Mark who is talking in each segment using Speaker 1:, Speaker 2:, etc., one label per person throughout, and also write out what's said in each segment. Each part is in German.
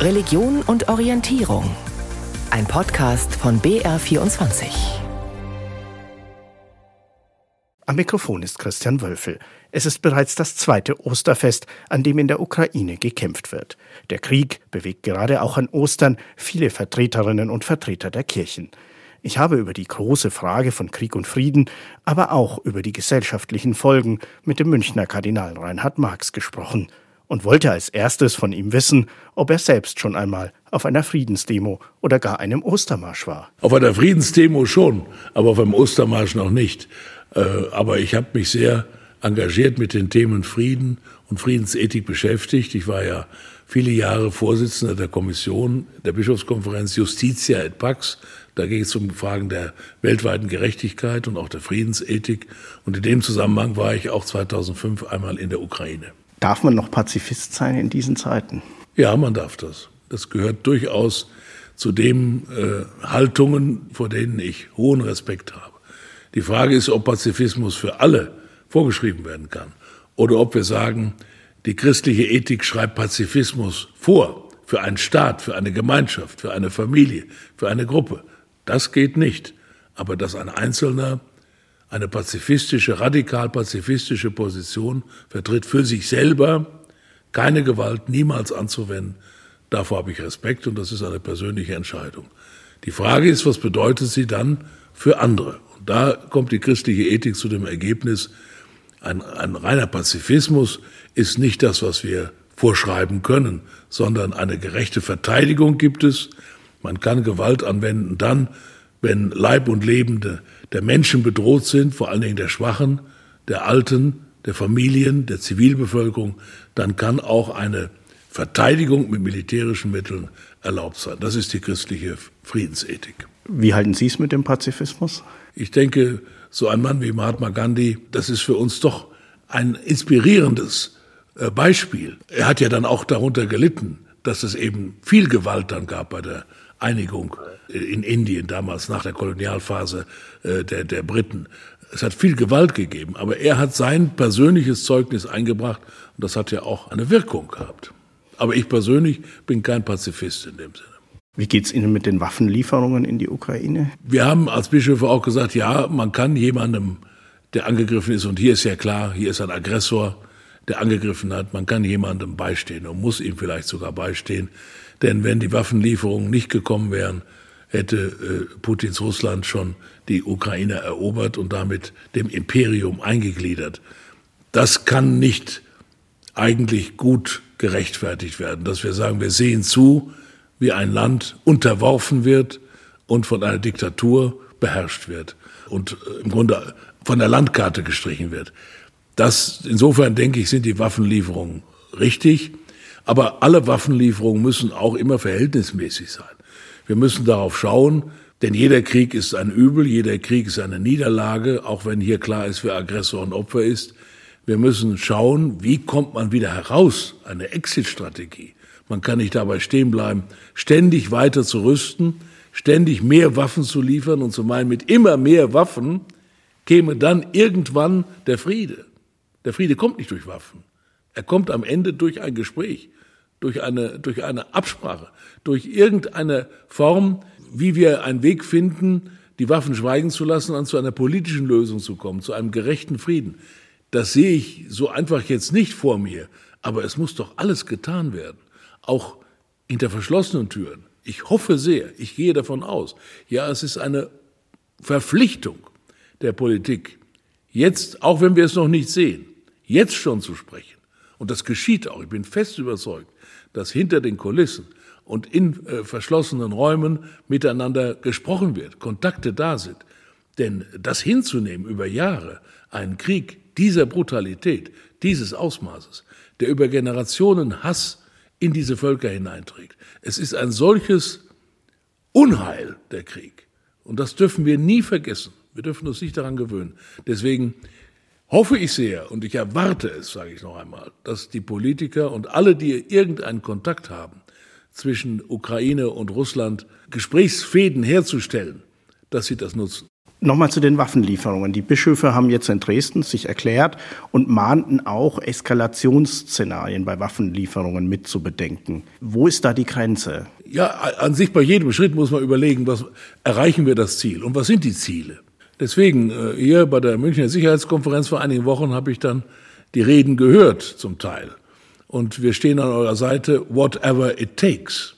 Speaker 1: Religion und Orientierung. Ein Podcast von BR24.
Speaker 2: Am Mikrofon ist Christian Wölfel. Es ist bereits das zweite Osterfest, an dem in der Ukraine gekämpft wird. Der Krieg bewegt gerade auch an Ostern viele Vertreterinnen und Vertreter der Kirchen. Ich habe über die große Frage von Krieg und Frieden, aber auch über die gesellschaftlichen Folgen mit dem Münchner Kardinal Reinhard Marx gesprochen und wollte als erstes von ihm wissen, ob er selbst schon einmal auf einer Friedensdemo oder gar einem Ostermarsch war.
Speaker 3: Auf einer Friedensdemo schon, aber auf einem Ostermarsch noch nicht. Äh, aber ich habe mich sehr engagiert mit den Themen Frieden und Friedensethik beschäftigt. Ich war ja viele Jahre Vorsitzender der Kommission der Bischofskonferenz Justitia et Pax. Da ging es um Fragen der weltweiten Gerechtigkeit und auch der Friedensethik. Und in dem Zusammenhang war ich auch 2005 einmal in der Ukraine.
Speaker 2: Darf man noch Pazifist sein in diesen Zeiten?
Speaker 3: Ja, man darf das. Das gehört durchaus zu den äh, Haltungen, vor denen ich hohen Respekt habe. Die Frage ist, ob Pazifismus für alle vorgeschrieben werden kann oder ob wir sagen, die christliche Ethik schreibt Pazifismus vor für einen Staat, für eine Gemeinschaft, für eine Familie, für eine Gruppe. Das geht nicht. Aber dass ein Einzelner eine pazifistische, radikal pazifistische Position vertritt für sich selber, keine Gewalt niemals anzuwenden. Davor habe ich Respekt und das ist eine persönliche Entscheidung. Die Frage ist, was bedeutet sie dann für andere? Und da kommt die christliche Ethik zu dem Ergebnis, ein, ein reiner Pazifismus ist nicht das, was wir vorschreiben können, sondern eine gerechte Verteidigung gibt es. Man kann Gewalt anwenden dann, wenn Leib und Lebende der Menschen bedroht sind, vor allen Dingen der Schwachen, der Alten, der Familien, der Zivilbevölkerung, dann kann auch eine Verteidigung mit militärischen Mitteln erlaubt sein. Das ist die christliche Friedensethik.
Speaker 2: Wie halten Sie es mit dem Pazifismus?
Speaker 3: Ich denke, so ein Mann wie Mahatma Gandhi, das ist für uns doch ein inspirierendes äh, Beispiel. Er hat ja dann auch darunter gelitten, dass es eben viel Gewalt dann gab bei der Einigung in Indien damals nach der Kolonialphase äh, der, der Briten. Es hat viel Gewalt gegeben, aber er hat sein persönliches Zeugnis eingebracht und das hat ja auch eine Wirkung gehabt. Aber ich persönlich bin kein Pazifist in dem Sinne.
Speaker 2: Wie geht es Ihnen mit den Waffenlieferungen in die Ukraine?
Speaker 3: Wir haben als Bischöfe auch gesagt, ja, man kann jemandem, der angegriffen ist, und hier ist ja klar, hier ist ein Aggressor, der angegriffen hat, man kann jemandem beistehen und muss ihm vielleicht sogar beistehen. Denn wenn die Waffenlieferungen nicht gekommen wären, hätte äh, Putins Russland schon die Ukraine erobert und damit dem Imperium eingegliedert. Das kann nicht eigentlich gut gerechtfertigt werden, dass wir sagen, wir sehen zu, wie ein Land unterworfen wird und von einer Diktatur beherrscht wird und äh, im Grunde von der Landkarte gestrichen wird. Das, insofern denke ich, sind die Waffenlieferungen richtig. Aber alle Waffenlieferungen müssen auch immer verhältnismäßig sein. Wir müssen darauf schauen, denn jeder Krieg ist ein Übel, jeder Krieg ist eine Niederlage, auch wenn hier klar ist, wer Aggressor und Opfer ist. Wir müssen schauen, wie kommt man wieder heraus, eine Exit-Strategie. Man kann nicht dabei stehen bleiben, ständig weiter zu rüsten, ständig mehr Waffen zu liefern und zu meinen, mit immer mehr Waffen käme dann irgendwann der Friede. Der Friede kommt nicht durch Waffen. Er kommt am Ende durch ein Gespräch, durch eine, durch eine Absprache, durch irgendeine Form, wie wir einen Weg finden, die Waffen schweigen zu lassen und zu einer politischen Lösung zu kommen, zu einem gerechten Frieden. Das sehe ich so einfach jetzt nicht vor mir, aber es muss doch alles getan werden, auch hinter verschlossenen Türen. Ich hoffe sehr, ich gehe davon aus, ja, es ist eine Verpflichtung der Politik, jetzt, auch wenn wir es noch nicht sehen, jetzt schon zu sprechen und das geschieht auch. Ich bin fest überzeugt, dass hinter den Kulissen und in äh, verschlossenen Räumen miteinander gesprochen wird, Kontakte da sind. Denn das hinzunehmen über Jahre, einen Krieg dieser Brutalität, dieses Ausmaßes, der über Generationen Hass in diese Völker hineinträgt, es ist ein solches Unheil, der Krieg. Und das dürfen wir nie vergessen. Wir dürfen uns nicht daran gewöhnen. Deswegen hoffe ich sehr und ich erwarte es, sage ich noch einmal, dass die Politiker und alle, die irgendeinen Kontakt haben zwischen Ukraine und Russland, Gesprächsfäden herzustellen, dass sie das nutzen.
Speaker 2: Nochmal zu den Waffenlieferungen. Die Bischöfe haben jetzt in Dresden sich erklärt und mahnten auch, Eskalationsszenarien bei Waffenlieferungen mitzubedenken. Wo ist da die Grenze?
Speaker 3: Ja, an sich bei jedem Schritt muss man überlegen, was erreichen wir das Ziel und was sind die Ziele? Deswegen, äh, hier bei der Münchner Sicherheitskonferenz vor einigen Wochen habe ich dann die Reden gehört zum Teil. Und wir stehen an eurer Seite, whatever it takes.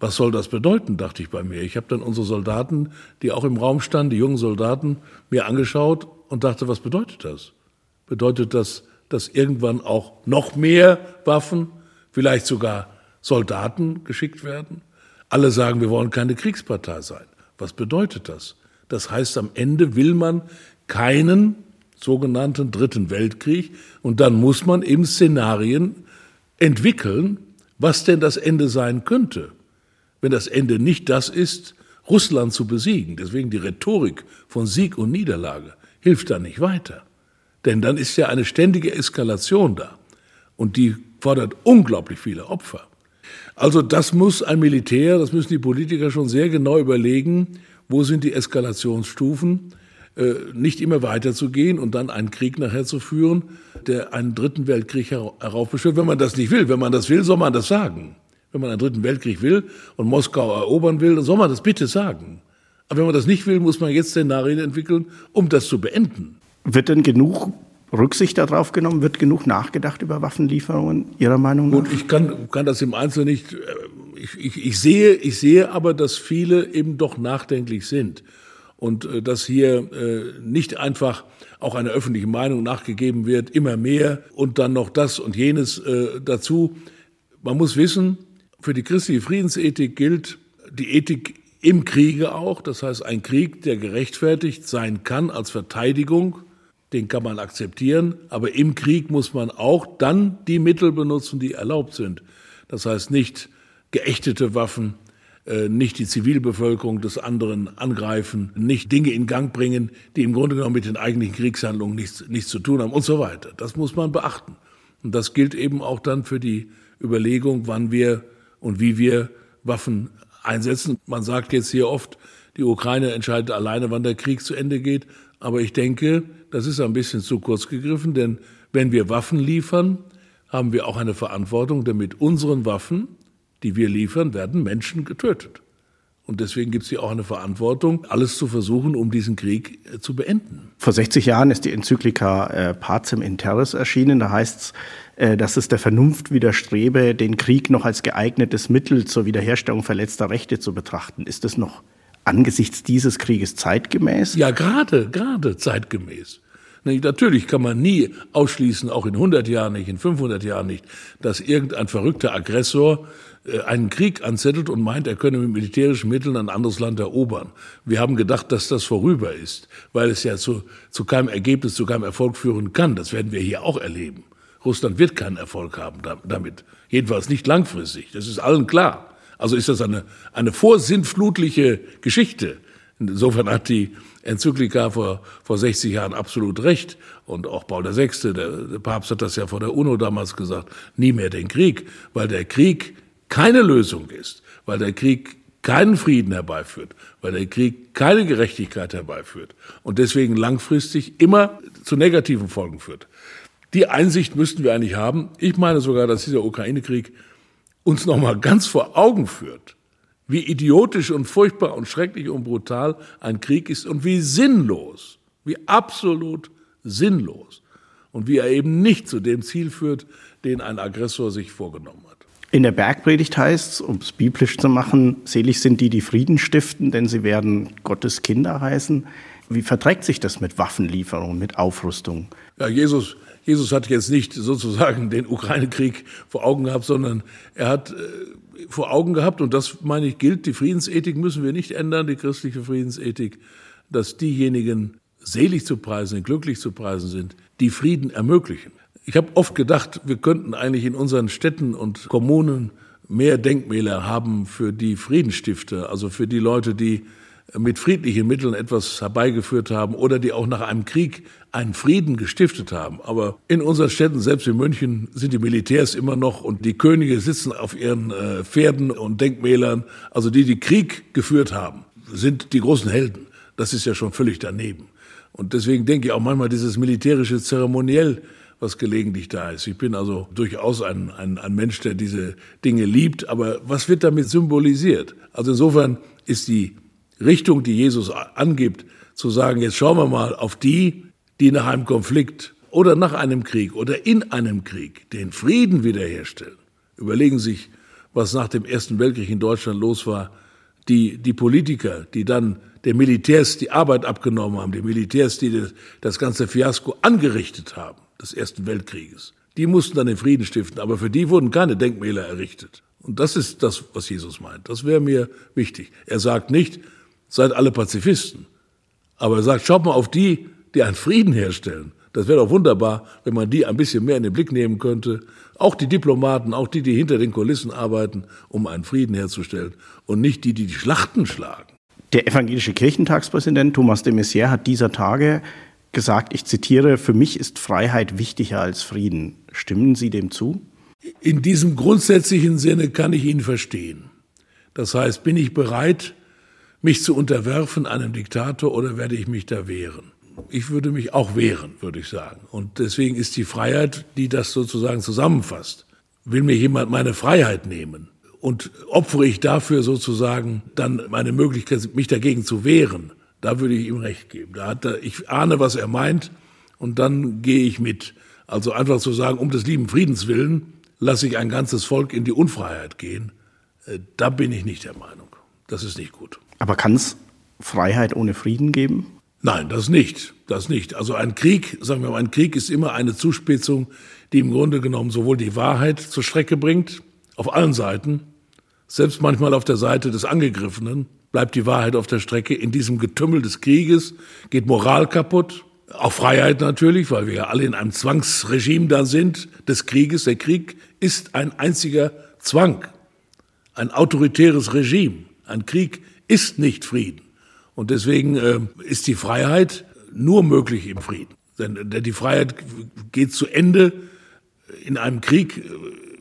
Speaker 3: Was soll das bedeuten, dachte ich bei mir. Ich habe dann unsere Soldaten, die auch im Raum standen, die jungen Soldaten, mir angeschaut und dachte, was bedeutet das? Bedeutet das, dass irgendwann auch noch mehr Waffen, vielleicht sogar Soldaten geschickt werden? Alle sagen, wir wollen keine Kriegspartei sein. Was bedeutet das? Das heißt, am Ende will man keinen sogenannten Dritten Weltkrieg und dann muss man eben Szenarien entwickeln, was denn das Ende sein könnte wenn das Ende nicht das ist, Russland zu besiegen. Deswegen die Rhetorik von Sieg und Niederlage hilft da nicht weiter. Denn dann ist ja eine ständige Eskalation da. Und die fordert unglaublich viele Opfer. Also das muss ein Militär, das müssen die Politiker schon sehr genau überlegen, wo sind die Eskalationsstufen, äh, nicht immer weiterzugehen und dann einen Krieg nachher zu führen, der einen dritten Weltkrieg heraufbeschwört. Wenn man das nicht will, wenn man das will, soll man das sagen. Wenn man einen dritten Weltkrieg will und Moskau erobern will, dann soll man das bitte sagen. Aber wenn man das nicht will, muss man jetzt Szenarien entwickeln, um das zu beenden.
Speaker 2: Wird denn genug Rücksicht darauf genommen? Wird genug nachgedacht über Waffenlieferungen Ihrer Meinung nach?
Speaker 3: Gut, ich kann, kann das im Einzelnen nicht. Ich, ich, ich, sehe, ich sehe aber, dass viele eben doch nachdenklich sind und äh, dass hier äh, nicht einfach auch einer öffentlichen Meinung nachgegeben wird, immer mehr und dann noch das und jenes äh, dazu. Man muss wissen, für die christliche Friedensethik gilt die Ethik im Kriege auch. Das heißt, ein Krieg, der gerechtfertigt sein kann als Verteidigung, den kann man akzeptieren. Aber im Krieg muss man auch dann die Mittel benutzen, die erlaubt sind. Das heißt nicht geächtete Waffen, äh, nicht die Zivilbevölkerung des anderen angreifen, nicht Dinge in Gang bringen, die im Grunde genommen mit den eigentlichen Kriegshandlungen nichts, nichts zu tun haben und so weiter. Das muss man beachten. Und das gilt eben auch dann für die Überlegung, wann wir und wie wir Waffen einsetzen. Man sagt jetzt hier oft, die Ukraine entscheidet alleine, wann der Krieg zu Ende geht. Aber ich denke, das ist ein bisschen zu kurz gegriffen, denn wenn wir Waffen liefern, haben wir auch eine Verantwortung, denn mit unseren Waffen, die wir liefern, werden Menschen getötet. Und deswegen gibt es hier auch eine Verantwortung, alles zu versuchen, um diesen Krieg äh, zu beenden.
Speaker 2: Vor 60 Jahren ist die Enzyklika äh, Pacem in Terris erschienen. Da heißt es, äh, dass es der Vernunft widerstrebe, den Krieg noch als geeignetes Mittel zur Wiederherstellung verletzter Rechte zu betrachten. Ist das noch angesichts dieses Krieges zeitgemäß?
Speaker 3: Ja, gerade, gerade zeitgemäß. Natürlich kann man nie ausschließen, auch in 100 Jahren nicht, in 500 Jahren nicht, dass irgendein verrückter Aggressor äh, einen Krieg anzettelt und meint, er könne mit militärischen Mitteln ein anderes Land erobern. Wir haben gedacht, dass das vorüber ist, weil es ja zu, zu keinem Ergebnis, zu keinem Erfolg führen kann. Das werden wir hier auch erleben. Russland wird keinen Erfolg haben damit. Jedenfalls nicht langfristig. Das ist allen klar. Also ist das eine, eine vorsinnflutliche Geschichte. Insofern hat die Enzyklika vor, vor 60 Jahren absolut recht. Und auch Paul VI., der, der Papst hat das ja vor der UNO damals gesagt, nie mehr den Krieg, weil der Krieg keine Lösung ist, weil der Krieg keinen Frieden herbeiführt, weil der Krieg keine Gerechtigkeit herbeiführt und deswegen langfristig immer zu negativen Folgen führt. Die Einsicht müssten wir eigentlich haben. Ich meine sogar, dass dieser Ukraine-Krieg uns nochmal ganz vor Augen führt, wie idiotisch und furchtbar und schrecklich und brutal ein Krieg ist und wie sinnlos, wie absolut sinnlos und wie er eben nicht zu dem Ziel führt, den ein Aggressor sich vorgenommen hat.
Speaker 2: In der Bergpredigt heißt es, um es biblisch zu machen, selig sind die, die Frieden stiften, denn sie werden Gottes Kinder heißen. Wie verträgt sich das mit Waffenlieferungen, mit Aufrüstung?
Speaker 3: Ja, Jesus Jesus hat jetzt nicht sozusagen den Ukraine-Krieg vor Augen gehabt, sondern er hat äh, vor Augen gehabt, und das meine ich gilt, die Friedensethik müssen wir nicht ändern, die christliche Friedensethik, dass diejenigen selig zu preisen, glücklich zu preisen sind, die Frieden ermöglichen. Ich habe oft gedacht, wir könnten eigentlich in unseren Städten und Kommunen mehr Denkmäler haben für die Friedensstifter, also für die Leute, die mit friedlichen Mitteln etwas herbeigeführt haben oder die auch nach einem Krieg einen Frieden gestiftet haben. Aber in unseren Städten, selbst in München, sind die Militärs immer noch und die Könige sitzen auf ihren äh, Pferden und Denkmälern. Also die, die Krieg geführt haben, sind die großen Helden. Das ist ja schon völlig daneben. Und deswegen denke ich auch manchmal dieses militärische Zeremoniell, was gelegentlich da ist. Ich bin also durchaus ein, ein, ein Mensch, der diese Dinge liebt, aber was wird damit symbolisiert? Also insofern ist die Richtung, die Jesus angibt, zu sagen, jetzt schauen wir mal auf die, die nach einem Konflikt oder nach einem Krieg oder in einem Krieg den Frieden wiederherstellen. Überlegen sich, was nach dem Ersten Weltkrieg in Deutschland los war. Die, die Politiker, die dann den Militärs die Arbeit abgenommen haben, die Militärs, die das ganze Fiasko angerichtet haben des Ersten Weltkrieges. Die mussten dann den Frieden stiften, aber für die wurden keine Denkmäler errichtet. Und das ist das, was Jesus meint. Das wäre mir wichtig. Er sagt nicht, seid alle Pazifisten. Aber er sagt, schaut mal auf die, die einen Frieden herstellen. Das wäre doch wunderbar, wenn man die ein bisschen mehr in den Blick nehmen könnte. Auch die Diplomaten, auch die, die hinter den Kulissen arbeiten, um einen Frieden herzustellen. Und nicht die, die die Schlachten schlagen.
Speaker 2: Der evangelische Kirchentagspräsident Thomas de Maizière hat dieser Tage gesagt, ich zitiere, für mich ist Freiheit wichtiger als Frieden. Stimmen Sie dem zu?
Speaker 3: In diesem grundsätzlichen Sinne kann ich ihn verstehen. Das heißt, bin ich bereit, mich zu unterwerfen einem Diktator oder werde ich mich da wehren? Ich würde mich auch wehren, würde ich sagen. Und deswegen ist die Freiheit, die das sozusagen zusammenfasst. Will mir jemand meine Freiheit nehmen? Und opfere ich dafür sozusagen dann meine Möglichkeit, mich dagegen zu wehren? Da würde ich ihm recht geben. Da hat er, ich ahne, was er meint, und dann gehe ich mit. Also einfach zu sagen, um des lieben Friedens willen lasse ich ein ganzes Volk in die Unfreiheit gehen, äh, da bin ich nicht der Meinung. Das ist nicht gut.
Speaker 2: Aber kann es Freiheit ohne Frieden geben?
Speaker 3: Nein, das nicht. Das nicht. Also ein Krieg, sagen wir mal, ein Krieg ist immer eine Zuspitzung, die im Grunde genommen sowohl die Wahrheit zur Strecke bringt, auf allen Seiten, selbst manchmal auf der Seite des Angegriffenen, bleibt die Wahrheit auf der Strecke. In diesem Getümmel des Krieges geht Moral kaputt, auch Freiheit natürlich, weil wir ja alle in einem Zwangsregime da sind des Krieges. Der Krieg ist ein einziger Zwang, ein autoritäres Regime. Ein Krieg ist nicht Frieden. Und deswegen äh, ist die Freiheit nur möglich im Frieden. Denn, denn die Freiheit geht zu Ende in einem Krieg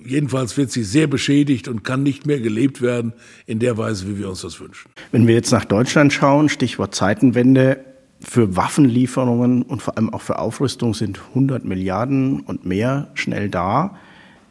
Speaker 3: jedenfalls wird sie sehr beschädigt und kann nicht mehr gelebt werden in der Weise, wie wir uns das wünschen.
Speaker 2: Wenn wir jetzt nach Deutschland schauen, Stichwort Zeitenwende, für Waffenlieferungen und vor allem auch für Aufrüstung sind 100 Milliarden und mehr schnell da.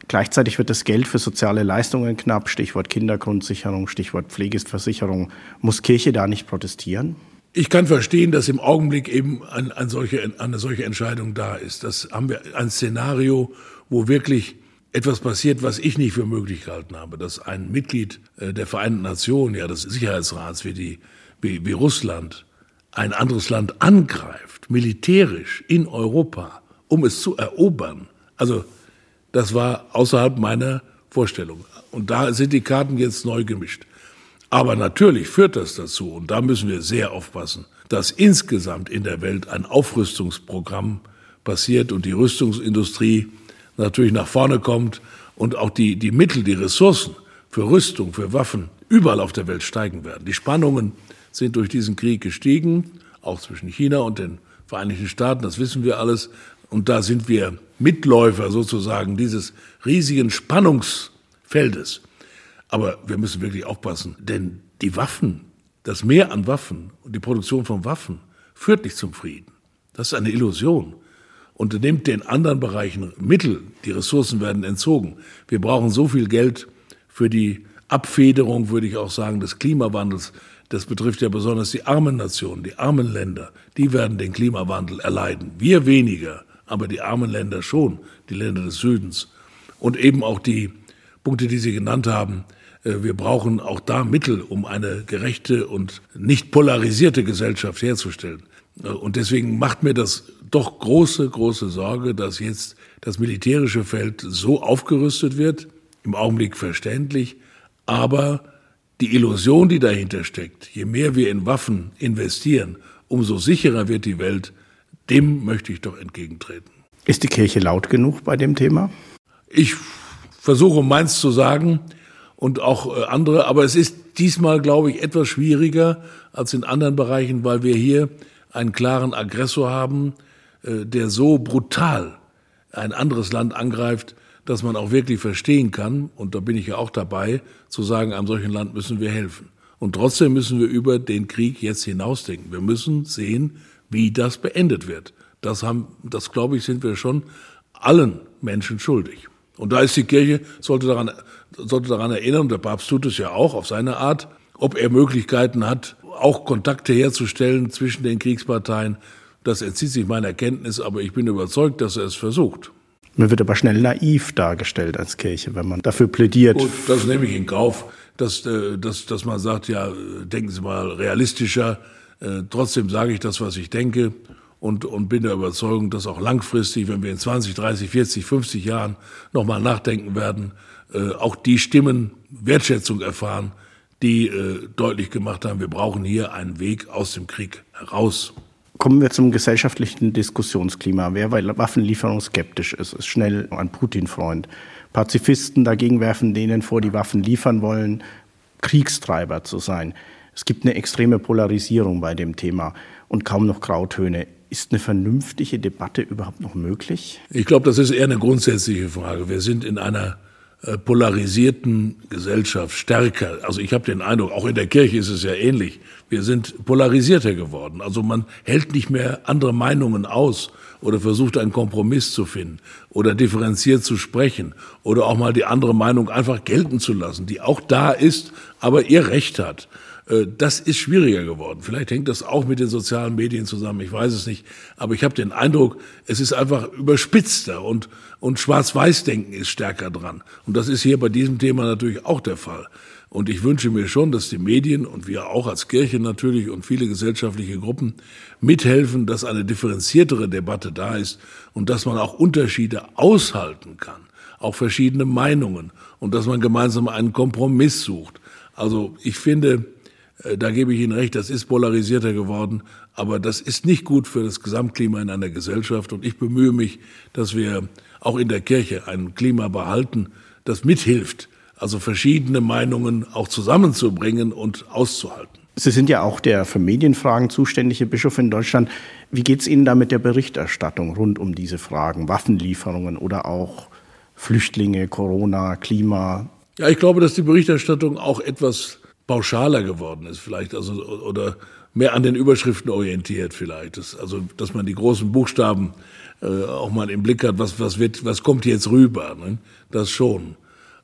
Speaker 2: Gleichzeitig wird das Geld für soziale Leistungen knapp, Stichwort Kindergrundsicherung, Stichwort Pflegeversicherung. Muss Kirche da nicht protestieren?
Speaker 3: Ich kann verstehen, dass im Augenblick eben ein, ein solche, eine solche Entscheidung da ist. Das haben wir ein Szenario, wo wirklich etwas passiert, was ich nicht für möglich gehalten habe, dass ein Mitglied äh, der Vereinten Nationen, ja des Sicherheitsrats wie, die, wie, wie Russland, ein anderes Land angreift, militärisch in Europa, um es zu erobern. Also das war außerhalb meiner Vorstellung. Und da sind die Karten jetzt neu gemischt. Aber natürlich führt das dazu, und da müssen wir sehr aufpassen, dass insgesamt in der Welt ein Aufrüstungsprogramm passiert und die Rüstungsindustrie natürlich nach vorne kommt und auch die, die Mittel, die Ressourcen für Rüstung, für Waffen überall auf der Welt steigen werden. Die Spannungen sind durch diesen Krieg gestiegen, auch zwischen China und den Vereinigten Staaten, das wissen wir alles. Und da sind wir Mitläufer sozusagen dieses riesigen Spannungsfeldes. Aber wir müssen wirklich aufpassen, denn die Waffen, das Mehr an Waffen und die Produktion von Waffen führt nicht zum Frieden. Das ist eine Illusion und nimmt den anderen Bereichen Mittel, die Ressourcen werden entzogen. Wir brauchen so viel Geld für die Abfederung, würde ich auch sagen, des Klimawandels. Das betrifft ja besonders die armen Nationen, die armen Länder. Die werden den Klimawandel erleiden. Wir weniger, aber die armen Länder schon, die Länder des Südens. Und eben auch die Punkte, die Sie genannt haben. Äh, wir brauchen auch da Mittel, um eine gerechte und nicht polarisierte Gesellschaft herzustellen. Äh, und deswegen macht mir das doch große, große Sorge, dass jetzt das militärische Feld so aufgerüstet wird, im Augenblick verständlich, aber die Illusion, die dahinter steckt, je mehr wir in Waffen investieren, umso sicherer wird die Welt, dem möchte ich doch entgegentreten.
Speaker 2: Ist die Kirche laut genug bei dem Thema?
Speaker 3: Ich versuche meins zu sagen und auch äh, andere, aber es ist diesmal, glaube ich, etwas schwieriger als in anderen Bereichen, weil wir hier einen klaren Aggressor haben, äh, der so brutal ein anderes Land angreift, dass man auch wirklich verstehen kann, und da bin ich ja auch dabei, zu sagen, einem solchen Land müssen wir helfen. Und trotzdem müssen wir über den Krieg jetzt hinausdenken. Wir müssen sehen, wie das beendet wird. Das haben, das glaube ich, sind wir schon allen Menschen schuldig. Und da ist die Kirche, sollte daran, sollte daran erinnern, der Papst tut es ja auch auf seine Art, ob er Möglichkeiten hat, auch Kontakte herzustellen zwischen den Kriegsparteien. Das entzieht sich meiner Kenntnis, aber ich bin überzeugt, dass er es versucht.
Speaker 2: Man wird aber schnell naiv dargestellt als Kirche, wenn man dafür plädiert.
Speaker 3: Und das nehme ich in Kauf, dass, äh, dass, dass man sagt, ja, denken Sie mal realistischer. Äh, trotzdem sage ich das, was ich denke und, und bin der Überzeugung, dass auch langfristig, wenn wir in 20, 30, 40, 50 Jahren nochmal nachdenken werden, äh, auch die Stimmen Wertschätzung erfahren, die deutlich gemacht haben, wir brauchen hier einen Weg aus dem Krieg heraus.
Speaker 2: Kommen wir zum gesellschaftlichen Diskussionsklima. Wer bei Waffenlieferung skeptisch ist, ist schnell ein Putin-Freund. Pazifisten dagegen werfen denen vor, die Waffen liefern wollen, Kriegstreiber zu sein. Es gibt eine extreme Polarisierung bei dem Thema und kaum noch Grautöne. Ist eine vernünftige Debatte überhaupt noch möglich?
Speaker 3: Ich glaube, das ist eher eine grundsätzliche Frage. Wir sind in einer äh, polarisierten Gesellschaft stärker. Also ich habe den Eindruck, auch in der Kirche ist es ja ähnlich. Wir sind polarisierter geworden. Also man hält nicht mehr andere Meinungen aus oder versucht einen Kompromiss zu finden oder differenziert zu sprechen oder auch mal die andere Meinung einfach gelten zu lassen, die auch da ist, aber ihr Recht hat. Äh, das ist schwieriger geworden. Vielleicht hängt das auch mit den sozialen Medien zusammen, ich weiß es nicht. Aber ich habe den Eindruck, es ist einfach überspitzter und, und Schwarz-Weiß-Denken ist stärker dran. Und das ist hier bei diesem Thema natürlich auch der Fall. Und ich wünsche mir schon, dass die Medien und wir auch als Kirche natürlich und viele gesellschaftliche Gruppen mithelfen, dass eine differenziertere Debatte da ist und dass man auch Unterschiede aushalten kann, auch verschiedene Meinungen und dass man gemeinsam einen Kompromiss sucht. Also ich finde, da gebe ich Ihnen recht, das ist polarisierter geworden, aber das ist nicht gut für das Gesamtklima in einer Gesellschaft. Und ich bemühe mich, dass wir auch in der Kirche ein Klima behalten, das mithilft, also verschiedene Meinungen auch zusammenzubringen und auszuhalten.
Speaker 2: Sie sind ja auch der für Medienfragen zuständige Bischof in Deutschland. Wie geht es Ihnen da mit der Berichterstattung rund um diese Fragen, Waffenlieferungen oder auch Flüchtlinge, Corona, Klima?
Speaker 3: Ja, ich glaube, dass die Berichterstattung auch etwas pauschaler geworden ist, vielleicht, also, oder mehr an den Überschriften orientiert, vielleicht. Das, also, dass man die großen Buchstaben äh, auch mal im Blick hat, was, was wird, was kommt jetzt rüber, ne? das schon.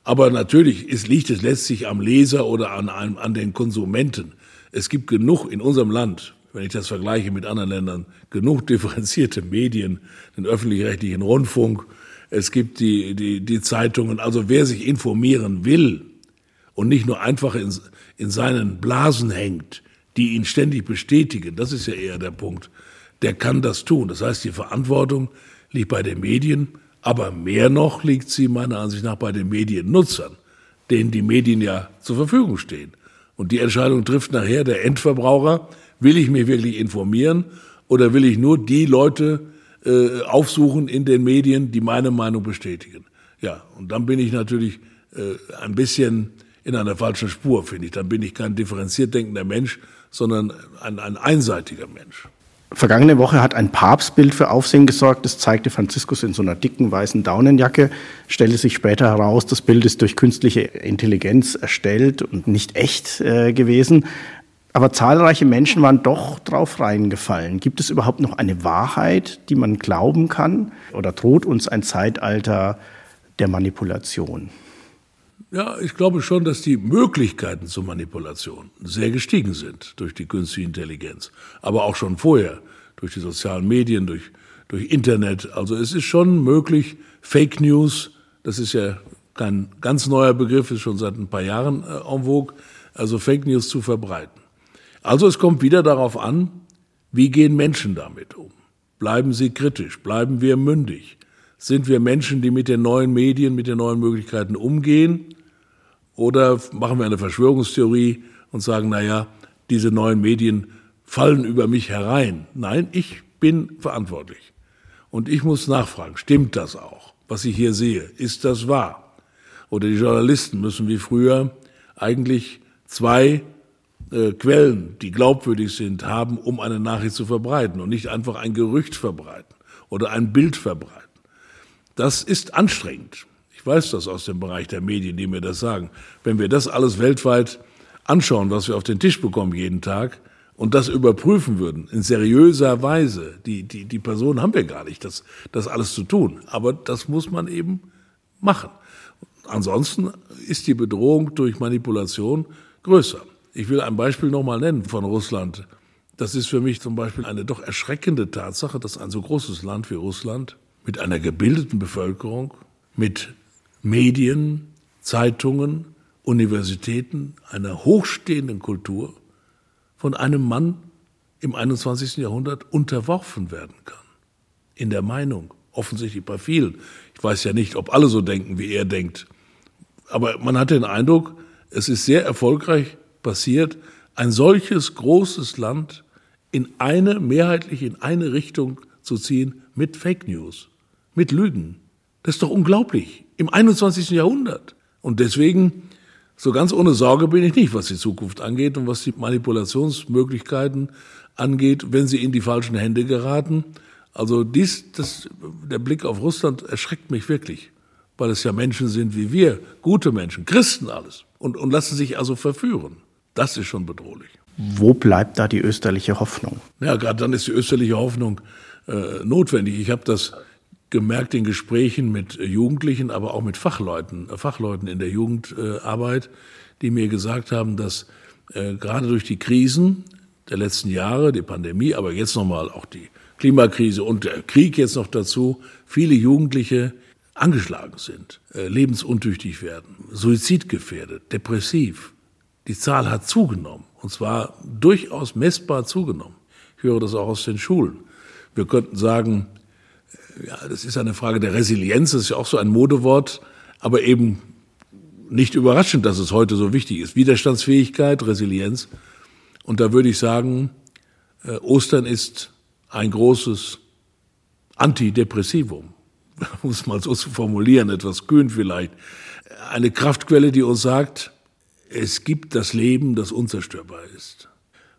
Speaker 3: Aber natürlich ist, liegt es letztlich am Leser oder an, an, an den Konsumenten. Es gibt genug in unserem Land, wenn ich das vergleiche mit anderen Ländern, genug differenzierte Medien, den öffentlich-rechtlichen Rundfunk, es gibt die, die, die Zeitungen. Also wer sich informieren will und nicht nur einfach in, in seinen Blasen hängt, die ihn ständig bestätigen, das ist ja eher der Punkt, der kann das tun. Das heißt, die Verantwortung liegt bei den Medien, aber mehr noch liegt sie meiner Ansicht nach bei den Mediennutzern, denen die Medien ja zur Verfügung stehen. Und die Entscheidung trifft nachher der Endverbraucher, will ich mich wirklich informieren oder will ich nur die Leute äh, aufsuchen in den Medien, die meine Meinung bestätigen. Ja, und dann bin ich natürlich äh, ein bisschen in einer falschen Spur, finde ich. Dann bin ich kein differenziert denkender Mensch, sondern ein, ein einseitiger Mensch.
Speaker 2: Vergangene Woche hat ein Papstbild für Aufsehen gesorgt. Das zeigte Franziskus in so einer dicken weißen Daunenjacke. Stellte sich später heraus, das Bild ist durch künstliche Intelligenz erstellt und nicht echt äh, gewesen. Aber zahlreiche Menschen waren doch drauf reingefallen. Gibt es überhaupt noch eine Wahrheit, die man glauben kann? Oder droht uns ein Zeitalter der Manipulation?
Speaker 3: Ja, ich glaube schon, dass die Möglichkeiten zur Manipulation sehr gestiegen sind durch die künstliche Intelligenz. Aber auch schon vorher, durch die sozialen Medien, durch, durch Internet. Also es ist schon möglich, Fake News, das ist ja kein ganz neuer Begriff, ist schon seit ein paar Jahren äh, en vogue, also Fake News zu verbreiten. Also es kommt wieder darauf an, wie gehen Menschen damit um? Bleiben sie kritisch? Bleiben wir mündig? Sind wir Menschen, die mit den neuen Medien, mit den neuen Möglichkeiten umgehen? Oder machen wir eine Verschwörungstheorie und sagen, na ja, diese neuen Medien fallen über mich herein. Nein, ich bin verantwortlich. Und ich muss nachfragen, stimmt das auch, was ich hier sehe? Ist das wahr? Oder die Journalisten müssen wie früher eigentlich zwei äh, Quellen, die glaubwürdig sind, haben, um eine Nachricht zu verbreiten und nicht einfach ein Gerücht verbreiten oder ein Bild verbreiten. Das ist anstrengend. Ich weiß das aus dem Bereich der Medien, die mir das sagen. Wenn wir das alles weltweit anschauen, was wir auf den Tisch bekommen jeden Tag und das überprüfen würden, in seriöser Weise, die, die, die Personen haben wir gar nicht, das, das alles zu tun. Aber das muss man eben machen. Ansonsten ist die Bedrohung durch Manipulation größer. Ich will ein Beispiel nochmal nennen von Russland. Das ist für mich zum Beispiel eine doch erschreckende Tatsache, dass ein so großes Land wie Russland mit einer gebildeten Bevölkerung, mit Medien, Zeitungen, Universitäten, einer hochstehenden Kultur von einem Mann im 21. Jahrhundert unterworfen werden kann. In der Meinung, offensichtlich bei vielen. Ich weiß ja nicht, ob alle so denken, wie er denkt. Aber man hat den Eindruck, es ist sehr erfolgreich passiert, ein solches großes Land in eine, mehrheitlich in eine Richtung zu ziehen mit Fake News, mit Lügen. Das ist doch unglaublich. Im 21. Jahrhundert. Und deswegen so ganz ohne Sorge bin ich nicht, was die Zukunft angeht und was die Manipulationsmöglichkeiten angeht, wenn sie in die falschen Hände geraten. Also dies, das, der Blick auf Russland erschreckt mich wirklich, weil es ja Menschen sind wie wir, gute Menschen, Christen alles, und, und lassen sich also verführen. Das ist schon bedrohlich.
Speaker 2: Wo bleibt da die österliche Hoffnung?
Speaker 3: Ja, gerade dann ist die österliche Hoffnung äh, notwendig. Ich habe das gemerkt in Gesprächen mit Jugendlichen, aber auch mit Fachleuten, äh, Fachleuten in der Jugendarbeit, die mir gesagt haben, dass äh, gerade durch die Krisen der letzten Jahre, die Pandemie, aber jetzt nochmal auch die Klimakrise und der Krieg jetzt noch dazu, viele Jugendliche angeschlagen sind, äh, lebensuntüchtig werden, suizidgefährdet, depressiv. Die Zahl hat zugenommen und zwar durchaus messbar zugenommen. Ich höre das auch aus den Schulen. Wir könnten sagen, ja, das ist eine Frage der Resilienz, das ist ja auch so ein Modewort, aber eben nicht überraschend, dass es heute so wichtig ist. Widerstandsfähigkeit, Resilienz. Und da würde ich sagen, äh, Ostern ist ein großes Antidepressivum, um es mal so zu formulieren, etwas kühn vielleicht. Eine Kraftquelle, die uns sagt, es gibt das Leben, das unzerstörbar ist.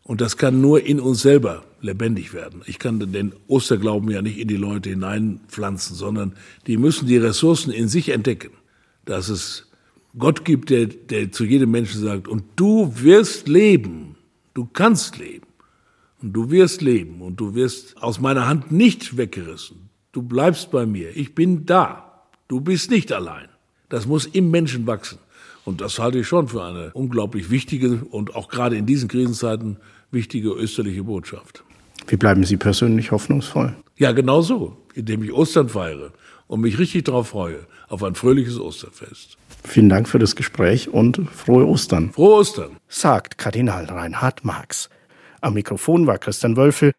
Speaker 3: Und das kann nur in uns selber lebendig werden. Ich kann den Osterglauben ja nicht in die Leute hineinpflanzen, sondern die müssen die Ressourcen in sich entdecken. Dass es Gott gibt, der, der zu jedem Menschen sagt, und du wirst leben, du kannst leben, und du wirst leben, und du wirst aus meiner Hand nicht weggerissen. Du bleibst bei mir, ich bin da, du bist nicht allein. Das muss im Menschen wachsen. Und das halte ich schon für eine unglaublich wichtige und auch gerade in diesen Krisenzeiten wichtige österliche Botschaft.
Speaker 2: Wie bleiben Sie persönlich hoffnungsvoll?
Speaker 3: Ja, genau so, indem ich Ostern feiere und mich richtig darauf freue, auf ein fröhliches Osterfest.
Speaker 2: Vielen Dank für das Gespräch und frohe Ostern.
Speaker 3: Frohe Ostern,
Speaker 2: sagt Kardinal Reinhard Marx. Am Mikrofon war Christian Wölfel.